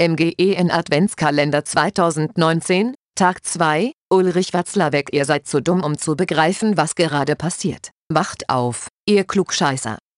MGE Adventskalender 2019, Tag 2, Ulrich Watzlawick Ihr seid zu dumm um zu begreifen was gerade passiert. Wacht auf, ihr Klugscheißer